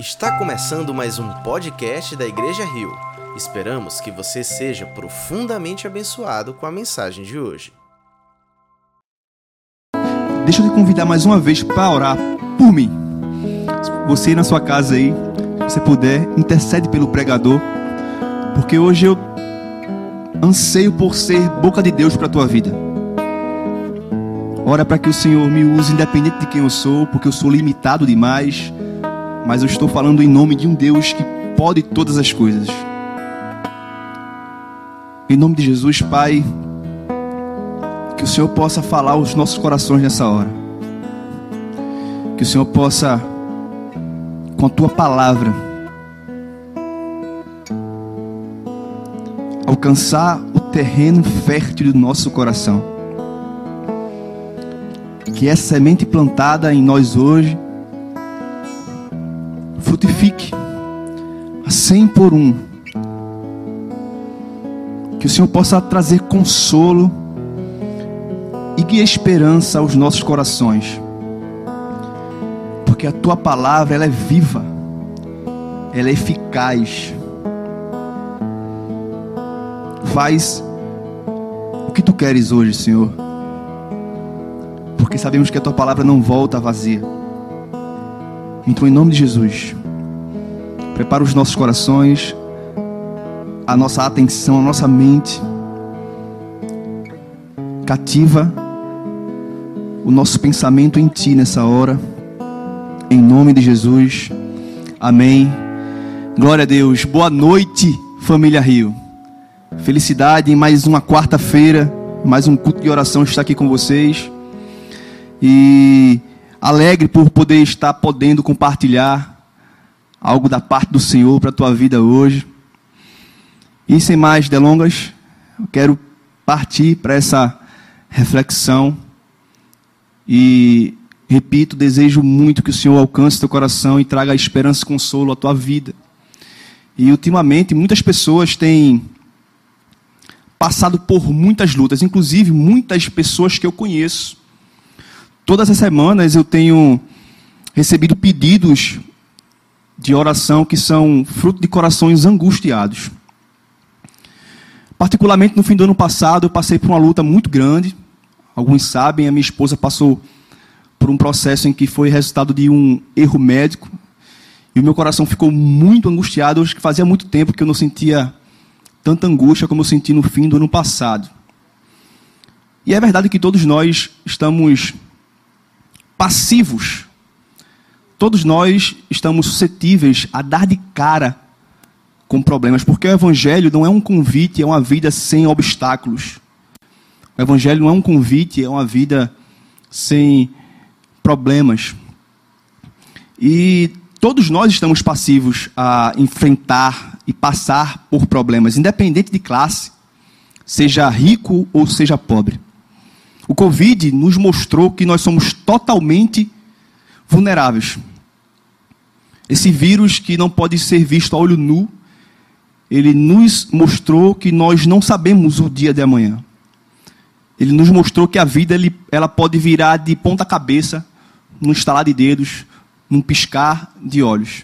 Está começando mais um podcast da Igreja Rio. Esperamos que você seja profundamente abençoado com a mensagem de hoje. Deixa eu te convidar mais uma vez para orar por mim. Você na sua casa aí, se puder, intercede pelo pregador, porque hoje eu anseio por ser boca de Deus para a tua vida. Ora para que o Senhor me use independente de quem eu sou, porque eu sou limitado demais mas eu estou falando em nome de um Deus que pode todas as coisas. Em nome de Jesus, Pai, que o Senhor possa falar aos nossos corações nessa hora. Que o Senhor possa, com a tua palavra, alcançar o terreno fértil do nosso coração. Que essa semente plantada em nós hoje frutifique a cem por um. Que o Senhor possa trazer consolo e guia esperança aos nossos corações. Porque a tua palavra ela é viva, ela é eficaz. Faz o que tu queres hoje, Senhor. Porque sabemos que a tua palavra não volta vazia. Então, em nome de Jesus, prepara os nossos corações, a nossa atenção, a nossa mente, cativa o nosso pensamento em Ti nessa hora, em nome de Jesus, amém. Glória a Deus, boa noite, família Rio. Felicidade em mais uma quarta-feira, mais um culto de oração estar aqui com vocês. E alegre por poder estar podendo compartilhar algo da parte do Senhor para a tua vida hoje. E sem mais delongas, eu quero partir para essa reflexão e repito, desejo muito que o Senhor alcance teu coração e traga esperança e consolo à tua vida. E ultimamente muitas pessoas têm passado por muitas lutas, inclusive muitas pessoas que eu conheço Todas as semanas eu tenho recebido pedidos de oração que são fruto de corações angustiados. Particularmente no fim do ano passado, eu passei por uma luta muito grande. Alguns sabem, a minha esposa passou por um processo em que foi resultado de um erro médico. E o meu coração ficou muito angustiado, hoje que fazia muito tempo que eu não sentia tanta angústia como eu senti no fim do ano passado. E é verdade que todos nós estamos passivos. Todos nós estamos suscetíveis a dar de cara com problemas, porque o Evangelho não é um convite, é uma vida sem obstáculos. O Evangelho não é um convite, é uma vida sem problemas. E todos nós estamos passivos a enfrentar e passar por problemas, independente de classe, seja rico ou seja pobre. O Covid nos mostrou que nós somos totalmente vulneráveis. Esse vírus que não pode ser visto a olho nu, ele nos mostrou que nós não sabemos o dia de amanhã. Ele nos mostrou que a vida ele, ela pode virar de ponta cabeça, num estalar de dedos, num piscar de olhos.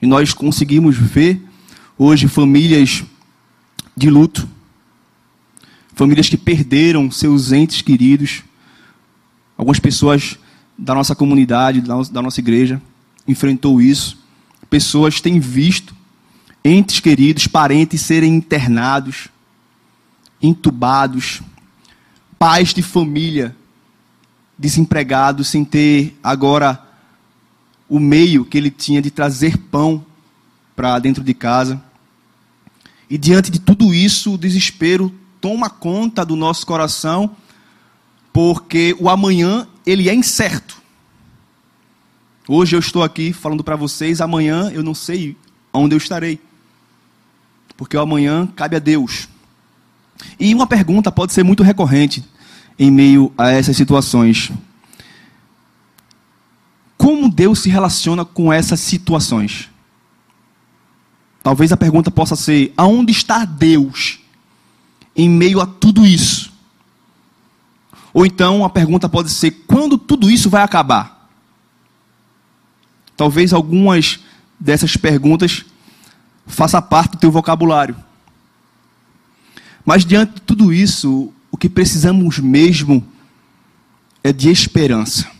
E nós conseguimos ver hoje famílias de luto, famílias que perderam seus entes queridos. Algumas pessoas da nossa comunidade, da nossa igreja, enfrentou isso. Pessoas têm visto entes queridos, parentes serem internados, entubados, pais de família desempregados sem ter agora o meio que ele tinha de trazer pão para dentro de casa. E diante de tudo isso, o desespero toma conta do nosso coração, porque o amanhã ele é incerto. Hoje eu estou aqui falando para vocês, amanhã eu não sei onde eu estarei. Porque o amanhã cabe a Deus. E uma pergunta pode ser muito recorrente em meio a essas situações. Como Deus se relaciona com essas situações? Talvez a pergunta possa ser: aonde está Deus em meio a tudo isso? Ou então a pergunta pode ser: quando tudo isso vai acabar? Talvez algumas dessas perguntas faça parte do teu vocabulário. Mas diante de tudo isso, o que precisamos mesmo é de esperança.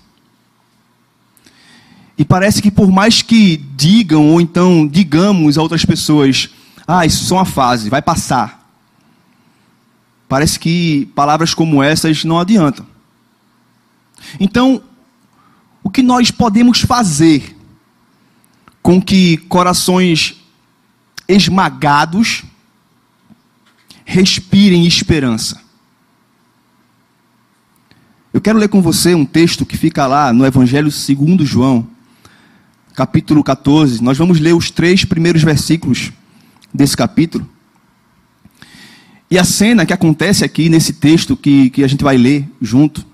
E parece que por mais que digam, ou então digamos a outras pessoas, ah, isso é só uma fase, vai passar. Parece que palavras como essas não adiantam. Então, o que nós podemos fazer com que corações esmagados respirem esperança? Eu quero ler com você um texto que fica lá no Evangelho segundo João, capítulo 14. Nós vamos ler os três primeiros versículos desse capítulo. E a cena que acontece aqui nesse texto que, que a gente vai ler junto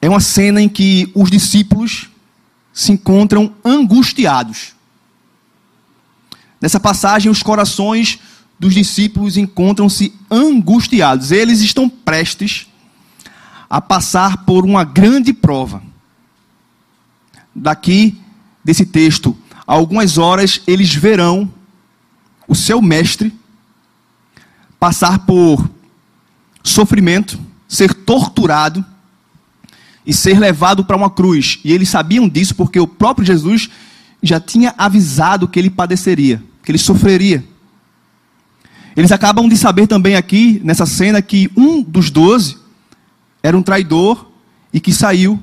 é uma cena em que os discípulos se encontram angustiados. Nessa passagem, os corações dos discípulos encontram-se angustiados. Eles estão prestes a passar por uma grande prova. Daqui, desse texto, algumas horas, eles verão o seu mestre passar por sofrimento, ser torturado e ser levado para uma cruz. E eles sabiam disso porque o próprio Jesus já tinha avisado que ele padeceria, que ele sofreria. Eles acabam de saber também aqui, nessa cena, que um dos doze era um traidor e que saiu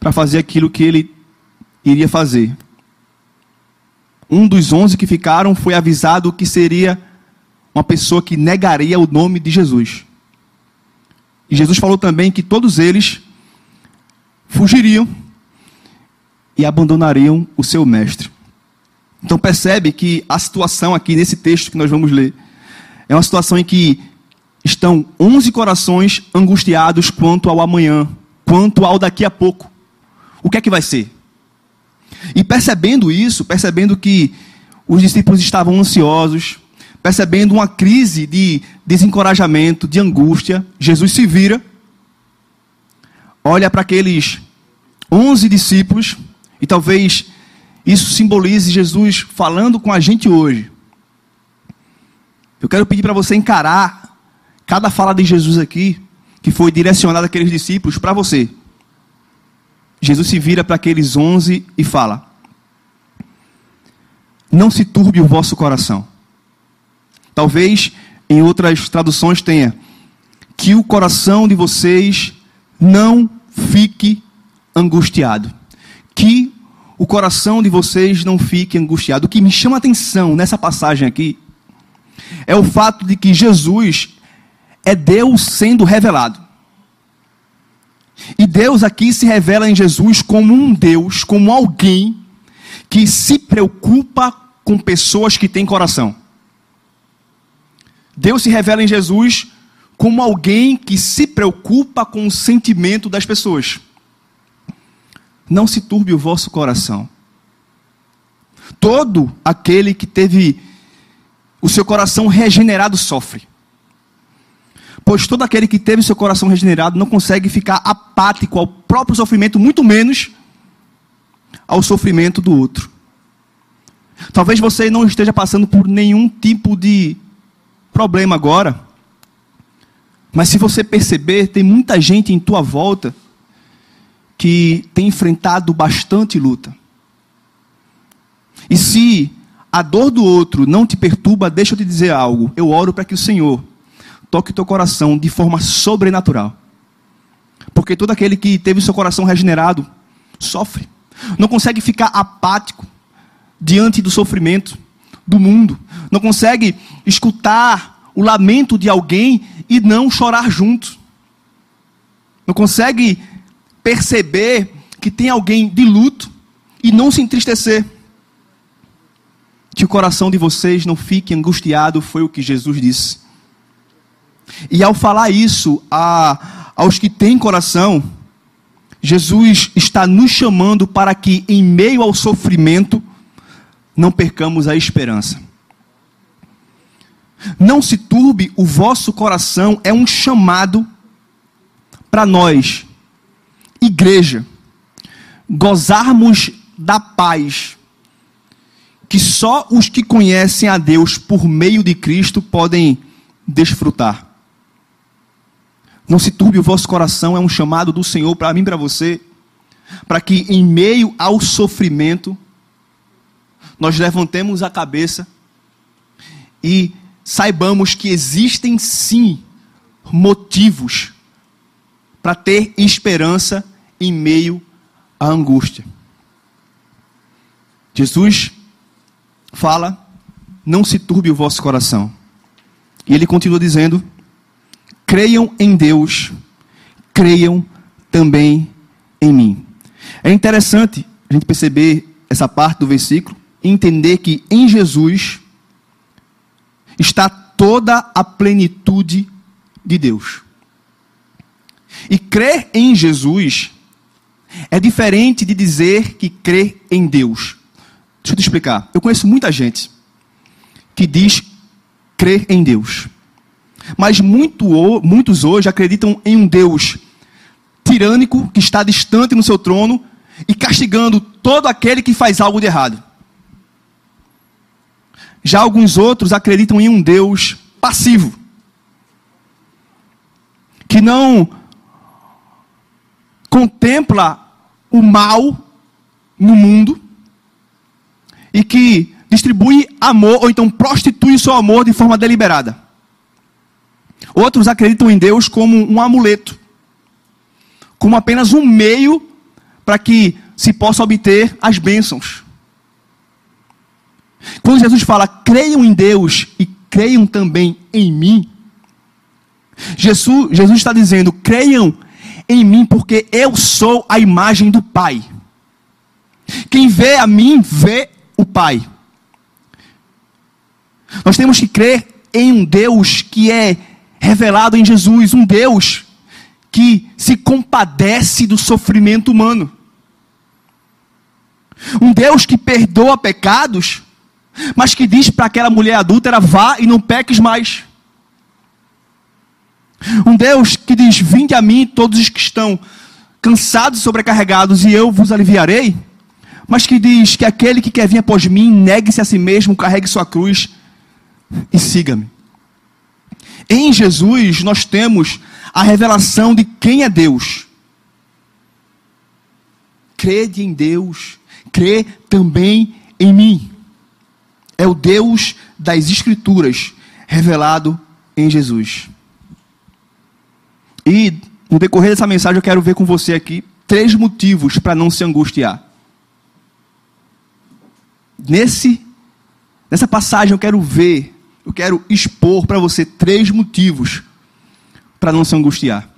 para fazer aquilo que ele iria fazer. Um dos onze que ficaram foi avisado que seria uma pessoa que negaria o nome de Jesus. E Jesus falou também que todos eles fugiriam e abandonariam o seu mestre. Então percebe que a situação aqui nesse texto que nós vamos ler é uma situação em que estão onze corações angustiados quanto ao amanhã, quanto ao daqui a pouco. O que é que vai ser? E percebendo isso, percebendo que os discípulos estavam ansiosos, percebendo uma crise de desencorajamento, de angústia, Jesus se vira, olha para aqueles onze discípulos, e talvez isso simbolize Jesus falando com a gente hoje. Eu quero pedir para você encarar cada fala de Jesus aqui, que foi direcionada àqueles discípulos, para você. Jesus se vira para aqueles onze e fala: Não se turbe o vosso coração. Talvez em outras traduções tenha que o coração de vocês não fique angustiado. Que o coração de vocês não fique angustiado. O que me chama atenção nessa passagem aqui é o fato de que Jesus é Deus sendo revelado. E Deus aqui se revela em Jesus como um Deus, como alguém que se preocupa com pessoas que têm coração. Deus se revela em Jesus como alguém que se preocupa com o sentimento das pessoas. Não se turbe o vosso coração. Todo aquele que teve o seu coração regenerado sofre. Pois todo aquele que teve seu coração regenerado não consegue ficar apático ao próprio sofrimento, muito menos ao sofrimento do outro. Talvez você não esteja passando por nenhum tipo de problema agora. Mas se você perceber, tem muita gente em tua volta que tem enfrentado bastante luta. E se a dor do outro não te perturba, deixa eu te dizer algo. Eu oro para que o Senhor toque teu coração de forma sobrenatural. Porque todo aquele que teve seu coração regenerado sofre. Não consegue ficar apático diante do sofrimento do mundo. Não consegue escutar o lamento de alguém e não chorar junto. Não consegue perceber que tem alguém de luto e não se entristecer. Que o coração de vocês não fique angustiado, foi o que Jesus disse. E ao falar isso a, aos que têm coração, Jesus está nos chamando para que, em meio ao sofrimento, não percamos a esperança. Não se turbe o vosso coração, é um chamado para nós, igreja, gozarmos da paz que só os que conhecem a Deus por meio de Cristo podem desfrutar. Não se turbe o vosso coração, é um chamado do Senhor para mim e para você, para que em meio ao sofrimento nós levantemos a cabeça e saibamos que existem sim motivos para ter esperança em meio à angústia. Jesus fala: não se turbe o vosso coração. E ele continua dizendo: creiam em Deus, creiam também em mim. É interessante a gente perceber essa parte do versículo e entender que em Jesus está toda a plenitude de Deus. E crer em Jesus é diferente de dizer que crê em Deus. Deixa eu te explicar. Eu conheço muita gente que diz crer em Deus. Mas muito, muitos hoje acreditam em um Deus tirânico que está distante no seu trono e castigando todo aquele que faz algo de errado. Já alguns outros acreditam em um Deus passivo, que não contempla o mal no mundo e que distribui amor ou então prostitui o seu amor de forma deliberada. Outros acreditam em Deus como um amuleto, como apenas um meio para que se possa obter as bênçãos. Quando Jesus fala, creiam em Deus e creiam também em mim, Jesus, Jesus está dizendo, creiam em mim, porque eu sou a imagem do Pai. Quem vê a mim, vê o Pai. Nós temos que crer em um Deus que é revelado em Jesus, um Deus que se compadece do sofrimento humano. Um Deus que perdoa pecados, mas que diz para aquela mulher adúltera: vá e não peques mais. Um Deus que diz: Vinde a mim, todos os que estão cansados e sobrecarregados, e eu vos aliviarei. Mas que diz que aquele que quer vir após mim, negue-se a si mesmo, carregue sua cruz e siga-me. Em Jesus, nós temos a revelação de quem é Deus. Crede em Deus, crê também em mim. É o Deus das Escrituras revelado em Jesus. E no decorrer dessa mensagem eu quero ver com você aqui três motivos para não se angustiar. Nesse nessa passagem eu quero ver, eu quero expor para você três motivos para não se angustiar.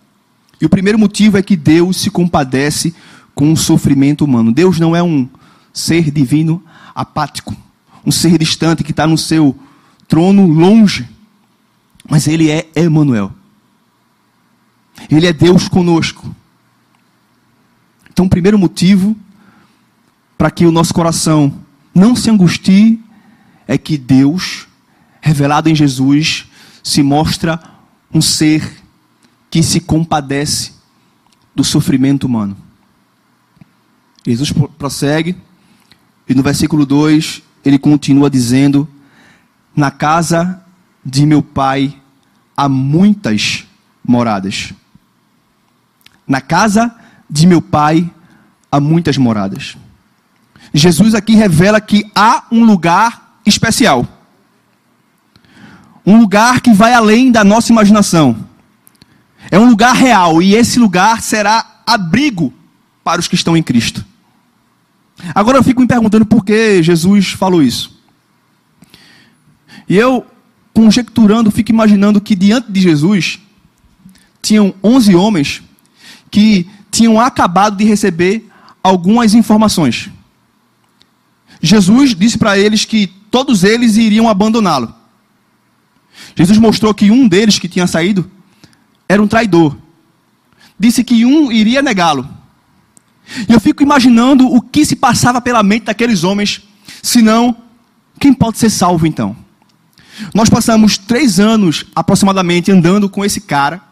E o primeiro motivo é que Deus se compadece com o sofrimento humano. Deus não é um ser divino apático, um ser distante que está no seu trono longe, mas ele é Emmanuel. Ele é Deus conosco. Então, o primeiro motivo para que o nosso coração não se angustie é que Deus, revelado em Jesus, se mostra um ser que se compadece do sofrimento humano. Jesus prossegue, e no versículo 2 ele continua dizendo: Na casa de meu pai há muitas moradas. Na casa de meu pai há muitas moradas. Jesus aqui revela que há um lugar especial. Um lugar que vai além da nossa imaginação. É um lugar real e esse lugar será abrigo para os que estão em Cristo. Agora eu fico me perguntando por que Jesus falou isso. E eu, conjecturando, fico imaginando que diante de Jesus tinham 11 homens que tinham acabado de receber algumas informações. Jesus disse para eles que todos eles iriam abandoná-lo. Jesus mostrou que um deles que tinha saído era um traidor. Disse que um iria negá-lo. E eu fico imaginando o que se passava pela mente daqueles homens, senão, quem pode ser salvo então? Nós passamos três anos aproximadamente andando com esse cara,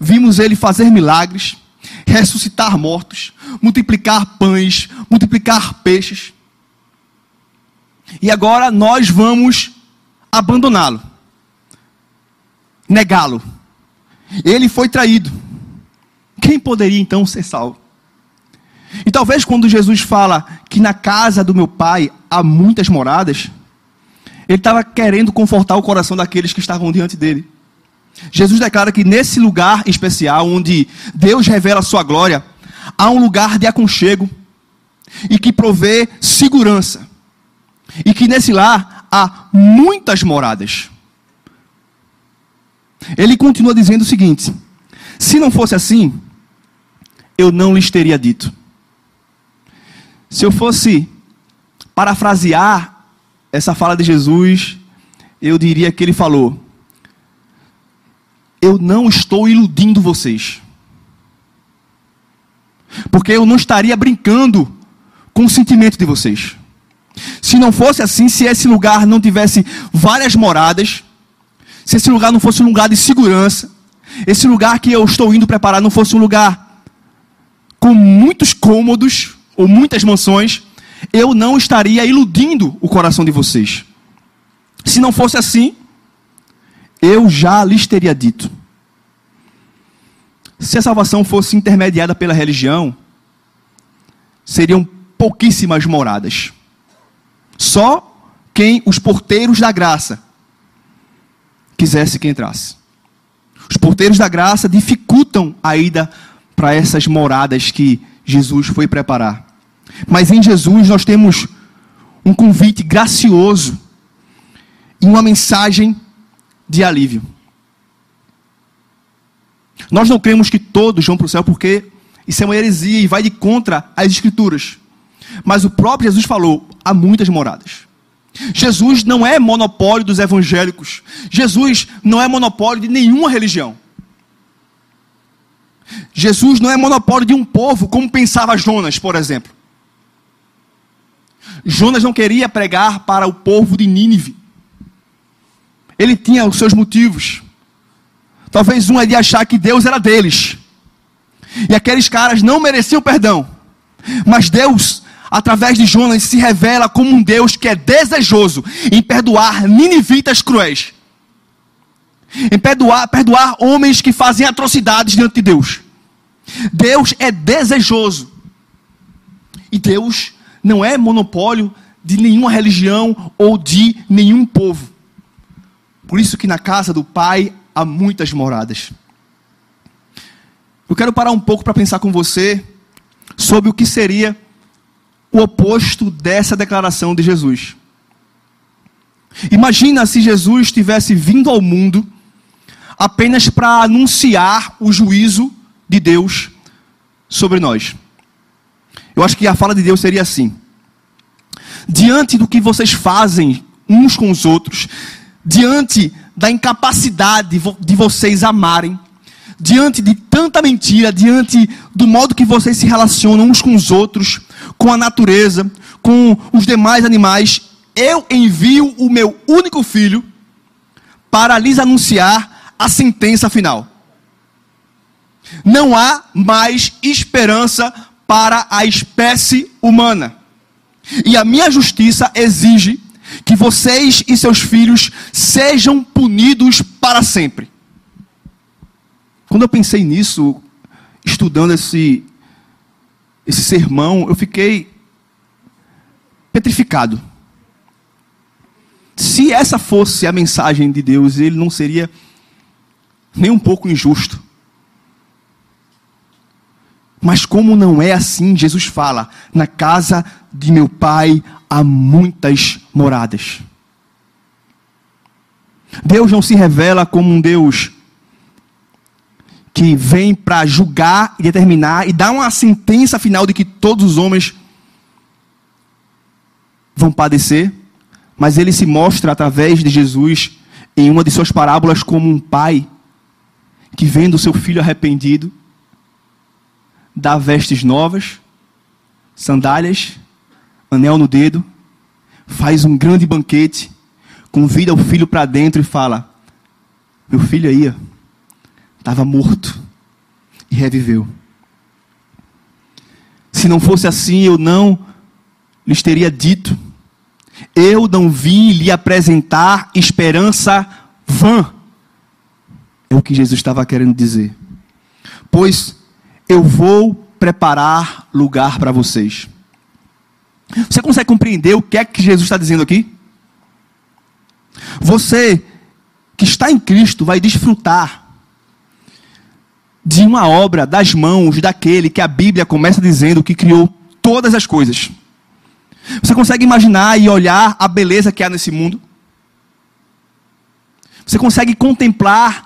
vimos ele fazer milagres, ressuscitar mortos, multiplicar pães, multiplicar peixes. E agora nós vamos abandoná-lo, negá-lo. Ele foi traído. Quem poderia então ser salvo? E talvez quando Jesus fala que na casa do meu pai há muitas moradas, ele estava querendo confortar o coração daqueles que estavam diante dele. Jesus declara que nesse lugar especial, onde Deus revela a sua glória, há um lugar de aconchego e que provê segurança. E que nesse lar há muitas moradas. Ele continua dizendo o seguinte: se não fosse assim, eu não lhes teria dito. Se eu fosse parafrasear essa fala de Jesus, eu diria que ele falou: Eu não estou iludindo vocês. Porque eu não estaria brincando com o sentimento de vocês. Se não fosse assim, se esse lugar não tivesse várias moradas, se esse lugar não fosse um lugar de segurança, esse lugar que eu estou indo preparar não fosse um lugar com muitos cômodos ou muitas mansões, eu não estaria iludindo o coração de vocês. Se não fosse assim, eu já lhes teria dito. Se a salvação fosse intermediada pela religião, seriam pouquíssimas moradas. Só quem os porteiros da graça quisesse que entrasse. Os porteiros da graça dificultam a ida para essas moradas que Jesus foi preparar. Mas em Jesus nós temos um convite gracioso e uma mensagem de alívio. Nós não cremos que todos vão para o céu porque isso é uma heresia e vai de contra as escrituras. Mas o próprio Jesus falou: há muitas moradas. Jesus não é monopólio dos evangélicos. Jesus não é monopólio de nenhuma religião. Jesus não é monopólio de um povo, como pensava Jonas, por exemplo. Jonas não queria pregar para o povo de Nínive. Ele tinha os seus motivos. Talvez um é de achar que Deus era deles. E aqueles caras não mereciam perdão. Mas Deus, através de Jonas, se revela como um Deus que é desejoso em perdoar ninivitas cruéis. Em perdoar, perdoar homens que fazem atrocidades diante de Deus. Deus é desejoso. E Deus não é monopólio de nenhuma religião ou de nenhum povo. Por isso que na casa do Pai há muitas moradas. Eu quero parar um pouco para pensar com você sobre o que seria o oposto dessa declaração de Jesus. Imagina se Jesus tivesse vindo ao mundo apenas para anunciar o juízo de Deus sobre nós. Eu acho que a fala de Deus seria assim: diante do que vocês fazem uns com os outros, diante da incapacidade de vocês amarem, diante de tanta mentira, diante do modo que vocês se relacionam uns com os outros, com a natureza, com os demais animais, eu envio o meu único filho para lhes anunciar a sentença final. Não há mais esperança para a espécie humana. E a minha justiça exige que vocês e seus filhos sejam punidos para sempre. Quando eu pensei nisso, estudando esse, esse sermão, eu fiquei petrificado. Se essa fosse a mensagem de Deus, ele não seria nem um pouco injusto. Mas como não é assim, Jesus fala: na casa de meu pai há muitas moradas. Deus não se revela como um Deus que vem para julgar e determinar e dar uma sentença final de que todos os homens vão padecer, mas ele se mostra através de Jesus em uma de suas parábolas como um pai que vendo seu filho arrependido dá vestes novas, sandálias, anel no dedo, faz um grande banquete, convida o filho para dentro e fala: Meu filho aí estava morto e reviveu. Se não fosse assim, eu não lhes teria dito. Eu não vim lhe apresentar esperança vã. É o que Jesus estava querendo dizer. Pois eu vou preparar lugar para vocês. Você consegue compreender o que é que Jesus está dizendo aqui? Você que está em Cristo vai desfrutar de uma obra das mãos daquele que a Bíblia começa dizendo que criou todas as coisas. Você consegue imaginar e olhar a beleza que há nesse mundo? Você consegue contemplar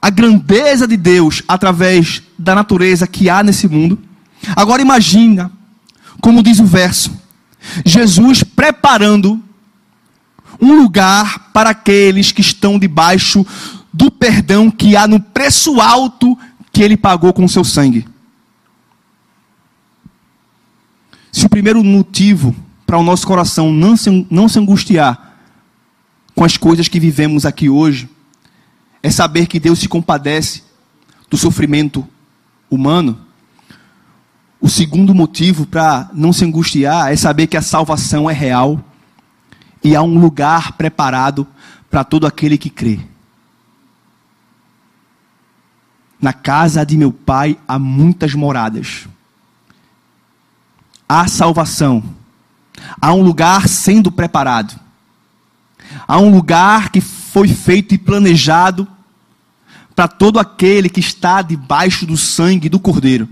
a grandeza de Deus através da natureza que há nesse mundo? Agora imagina, como diz o verso, Jesus preparando um lugar para aqueles que estão debaixo do perdão que há no preço alto que ele pagou com seu sangue. Se o primeiro motivo para o nosso coração não se, não se angustiar com as coisas que vivemos aqui hoje é saber que Deus se compadece do sofrimento humano, o segundo motivo para não se angustiar é saber que a salvação é real e há um lugar preparado para todo aquele que crê. Na casa de meu pai há muitas moradas. Há salvação. Há um lugar sendo preparado. Há um lugar que foi feito e planejado para todo aquele que está debaixo do sangue do Cordeiro.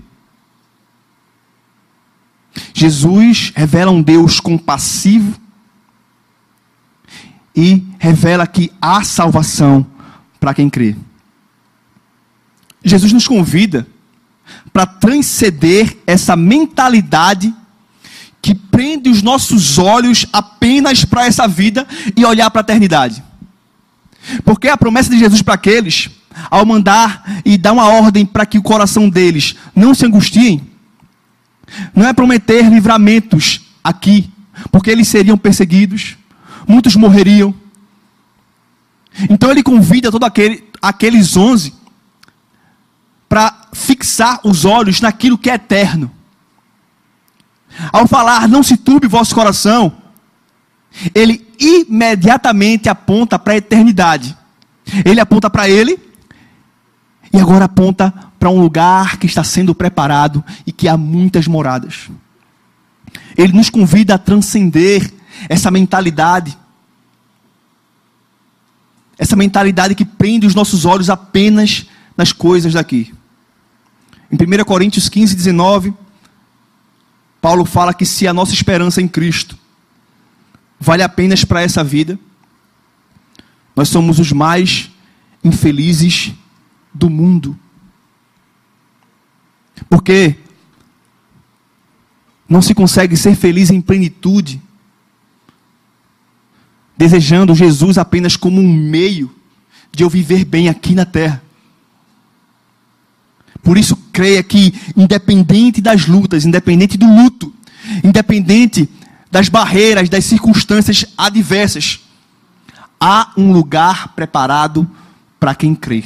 Jesus revela um Deus compassivo e revela que há salvação para quem crê. Jesus nos convida para transcender essa mentalidade que prende os nossos olhos apenas para essa vida e olhar para a eternidade. Porque a promessa de Jesus para aqueles, ao mandar e dar uma ordem para que o coração deles não se angustiem, não é prometer livramentos aqui, porque eles seriam perseguidos, muitos morreriam. Então ele convida todos aquele, aqueles onze para fixar os olhos naquilo que é eterno. Ao falar, não se turbe vosso coração, ele imediatamente aponta para a eternidade. Ele aponta para ele e agora aponta para um lugar que está sendo preparado e que há muitas moradas. Ele nos convida a transcender essa mentalidade. Essa mentalidade que prende os nossos olhos apenas nas coisas daqui. Em 1 Coríntios 15, 19, Paulo fala que se a nossa esperança em Cristo vale apenas para essa vida, nós somos os mais infelizes do mundo. Porque não se consegue ser feliz em plenitude, desejando Jesus apenas como um meio de eu viver bem aqui na terra. Por isso, creia que, independente das lutas, independente do luto, independente das barreiras, das circunstâncias adversas, há um lugar preparado para quem crê.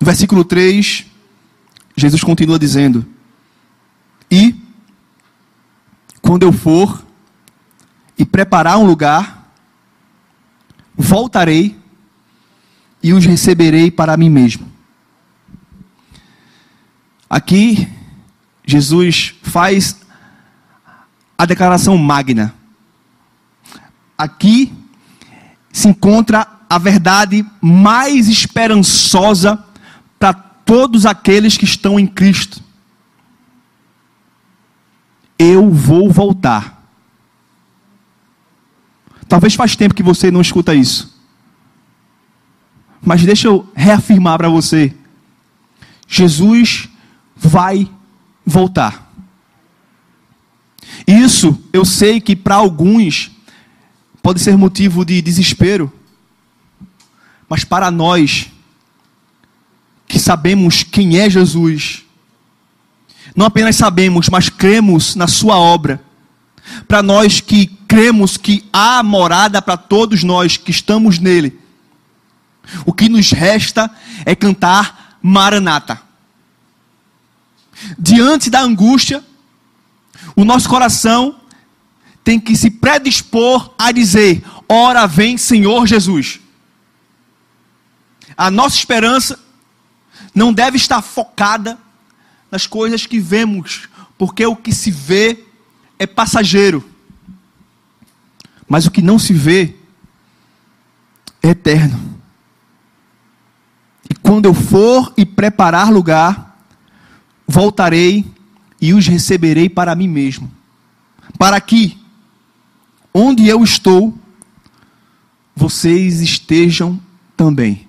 No versículo 3, Jesus continua dizendo: E quando eu for e preparar um lugar, voltarei e os receberei para mim mesmo. Aqui, Jesus faz a declaração magna. Aqui se encontra a verdade mais esperançosa para todos aqueles que estão em Cristo. Eu vou voltar. Talvez faz tempo que você não escuta isso. Mas deixa eu reafirmar para você. Jesus vai voltar. Isso eu sei que para alguns pode ser motivo de desespero, mas para nós que sabemos quem é Jesus, não apenas sabemos, mas cremos na Sua obra. Para nós que cremos que há morada para todos nós que estamos nele, o que nos resta é cantar Maranata. diante da angústia, o nosso coração tem que se predispor a dizer: Ora vem, Senhor Jesus. A nossa esperança não deve estar focada nas coisas que vemos, porque o que se vê é passageiro, mas o que não se vê é eterno. E quando eu for e preparar lugar, voltarei e os receberei para mim mesmo, para que, onde eu estou, vocês estejam também.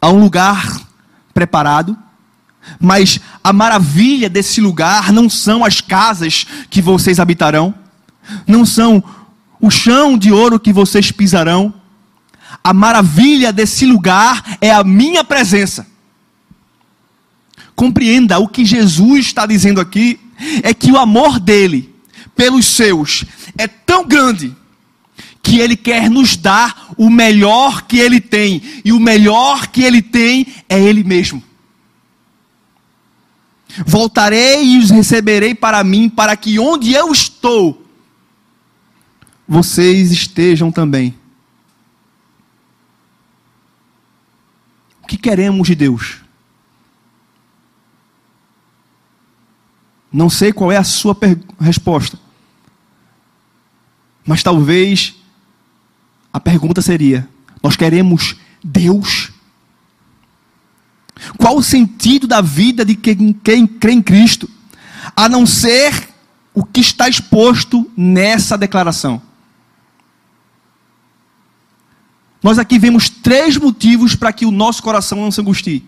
Há um lugar preparado, mas a maravilha desse lugar não são as casas que vocês habitarão, não são o chão de ouro que vocês pisarão. A maravilha desse lugar é a minha presença. Compreenda o que Jesus está dizendo aqui: é que o amor dele pelos seus é tão grande que ele quer nos dar o melhor que ele tem, e o melhor que ele tem é ele mesmo. Voltarei e os receberei para mim, para que onde eu estou, vocês estejam também. O que queremos de Deus? Não sei qual é a sua resposta. Mas talvez a pergunta seria: nós queremos Deus? Qual o sentido da vida de quem, quem crê em Cristo? A não ser o que está exposto nessa declaração. Nós aqui vemos três motivos para que o nosso coração não se angustie.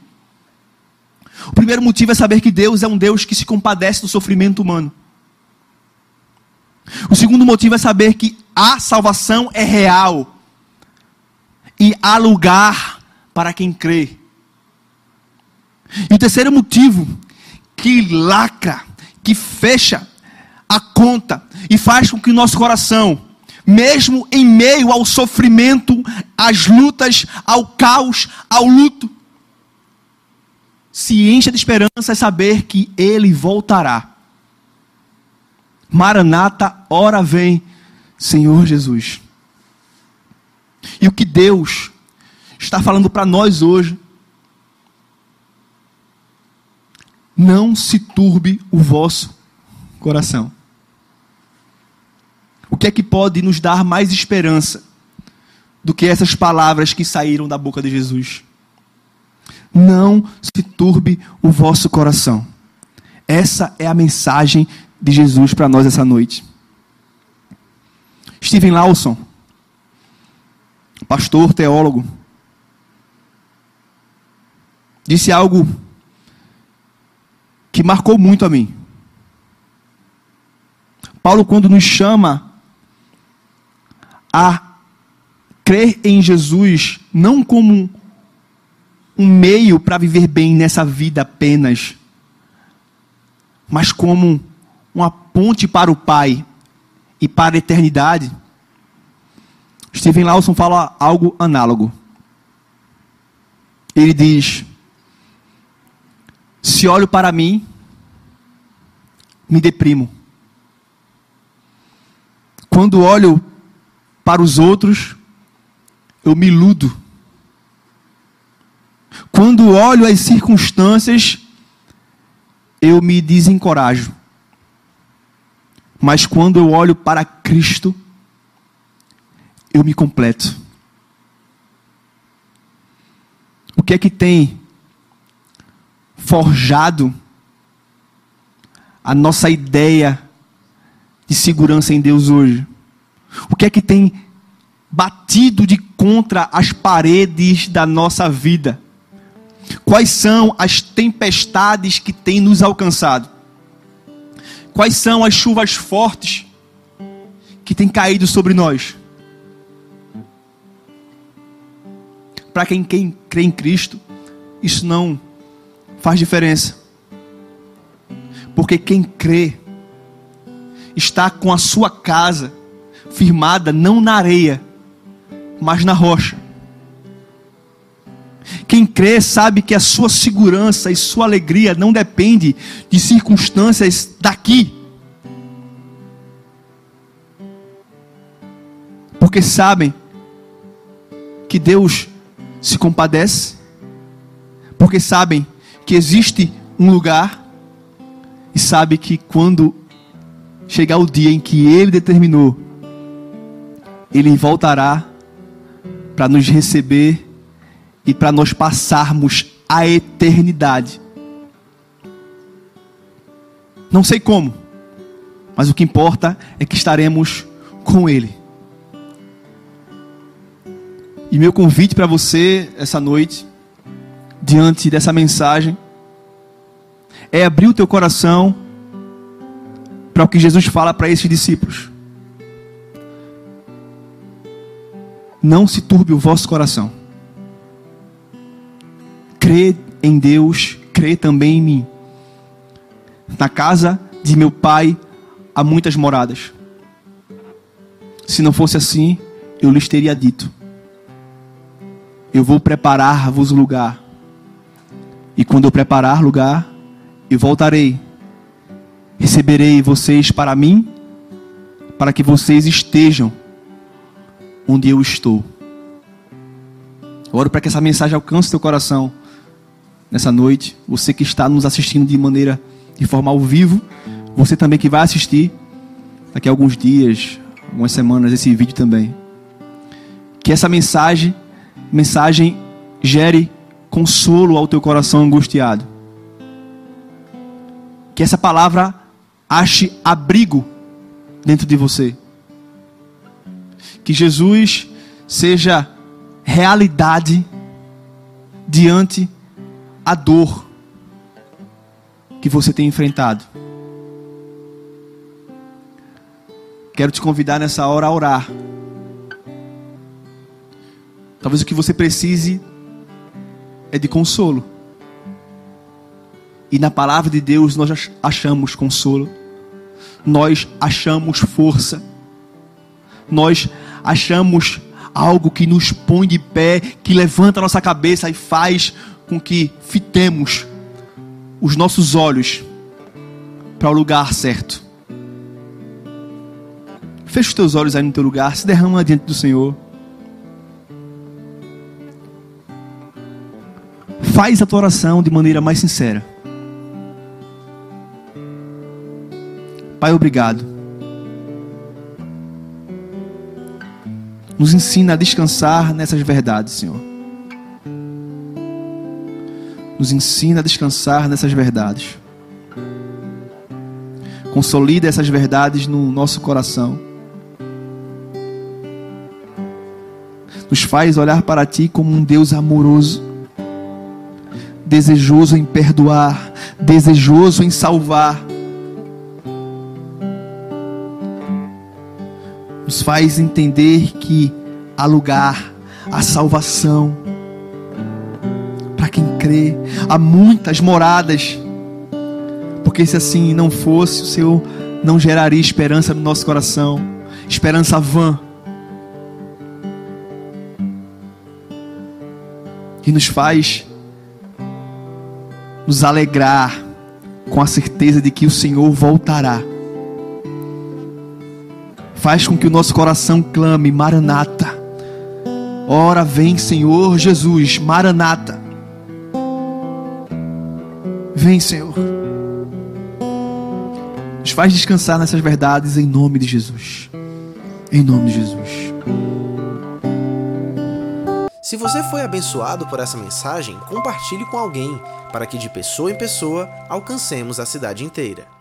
O primeiro motivo é saber que Deus é um Deus que se compadece do sofrimento humano. O segundo motivo é saber que a salvação é real e há lugar para quem crê. E o terceiro motivo que lacra, que fecha a conta e faz com que o nosso coração, mesmo em meio ao sofrimento, às lutas, ao caos, ao luto, se encha de esperança é saber que ele voltará. Maranata, ora vem, Senhor Jesus. E o que Deus está falando para nós hoje, não se turbe o vosso coração. O que é que pode nos dar mais esperança do que essas palavras que saíram da boca de Jesus? Não se turbe o vosso coração. Essa é a mensagem de Jesus para nós essa noite. Steven Lawson, pastor, teólogo, disse algo que marcou muito a mim. Paulo, quando nos chama a crer em Jesus, não como um meio para viver bem nessa vida apenas, mas como uma ponte para o Pai e para a eternidade. Steven Lawson fala algo análogo. Ele diz: Se olho para mim, me deprimo. Quando olho para os outros, eu me iludo. Quando olho as circunstâncias, eu me desencorajo. Mas quando eu olho para Cristo, eu me completo. O que é que tem forjado a nossa ideia de segurança em Deus hoje? O que é que tem batido de contra as paredes da nossa vida? Quais são as tempestades que têm nos alcançado? Quais são as chuvas fortes que têm caído sobre nós? Para quem, quem crê em Cristo, isso não faz diferença. Porque quem crê está com a sua casa firmada não na areia, mas na rocha. Quem crê sabe que a sua segurança e sua alegria não depende de circunstâncias daqui. Porque sabem que Deus se compadece, porque sabem que existe um lugar e sabe que quando chegar o dia em que ele determinou, ele voltará para nos receber e para nós passarmos a eternidade. Não sei como, mas o que importa é que estaremos com Ele. E meu convite para você essa noite, diante dessa mensagem, é abrir o teu coração para o que Jesus fala para esses discípulos. Não se turbe o vosso coração. Crê em Deus, crê também em mim. Na casa de meu pai há muitas moradas. Se não fosse assim, eu lhes teria dito: Eu vou preparar-vos lugar. E quando eu preparar lugar, eu voltarei. Receberei vocês para mim, para que vocês estejam onde eu estou. oro para que essa mensagem alcance teu coração nessa noite. Você que está nos assistindo de maneira, de forma ao vivo, você também que vai assistir daqui a alguns dias, algumas semanas esse vídeo também. Que essa mensagem, mensagem gere consolo ao teu coração angustiado. Que essa palavra ache abrigo dentro de você. Que Jesus seja realidade diante a dor que você tem enfrentado. Quero te convidar nessa hora a orar. Talvez o que você precise é de consolo. E na palavra de Deus nós achamos consolo. Nós achamos força. Nós achamos algo que nos põe de pé, que levanta a nossa cabeça e faz com que fitemos os nossos olhos para o lugar certo. Fecha os teus olhos aí no teu lugar, se derrama diante do Senhor. Faz a tua oração de maneira mais sincera. Pai, obrigado. Nos ensina a descansar nessas verdades, Senhor nos ensina a descansar nessas verdades. Consolida essas verdades no nosso coração. Nos faz olhar para Ti como um Deus amoroso, desejoso em perdoar, desejoso em salvar. Nos faz entender que há lugar, há salvação crê. Há muitas moradas. Porque se assim não fosse, o Senhor não geraria esperança no nosso coração esperança vã. Que nos faz nos alegrar com a certeza de que o Senhor voltará. Faz com que o nosso coração clame: Maranata. Ora vem, Senhor Jesus, Maranata. Vem, Senhor. Nos faz descansar nessas verdades em nome de Jesus. Em nome de Jesus. Se você foi abençoado por essa mensagem, compartilhe com alguém, para que de pessoa em pessoa alcancemos a cidade inteira.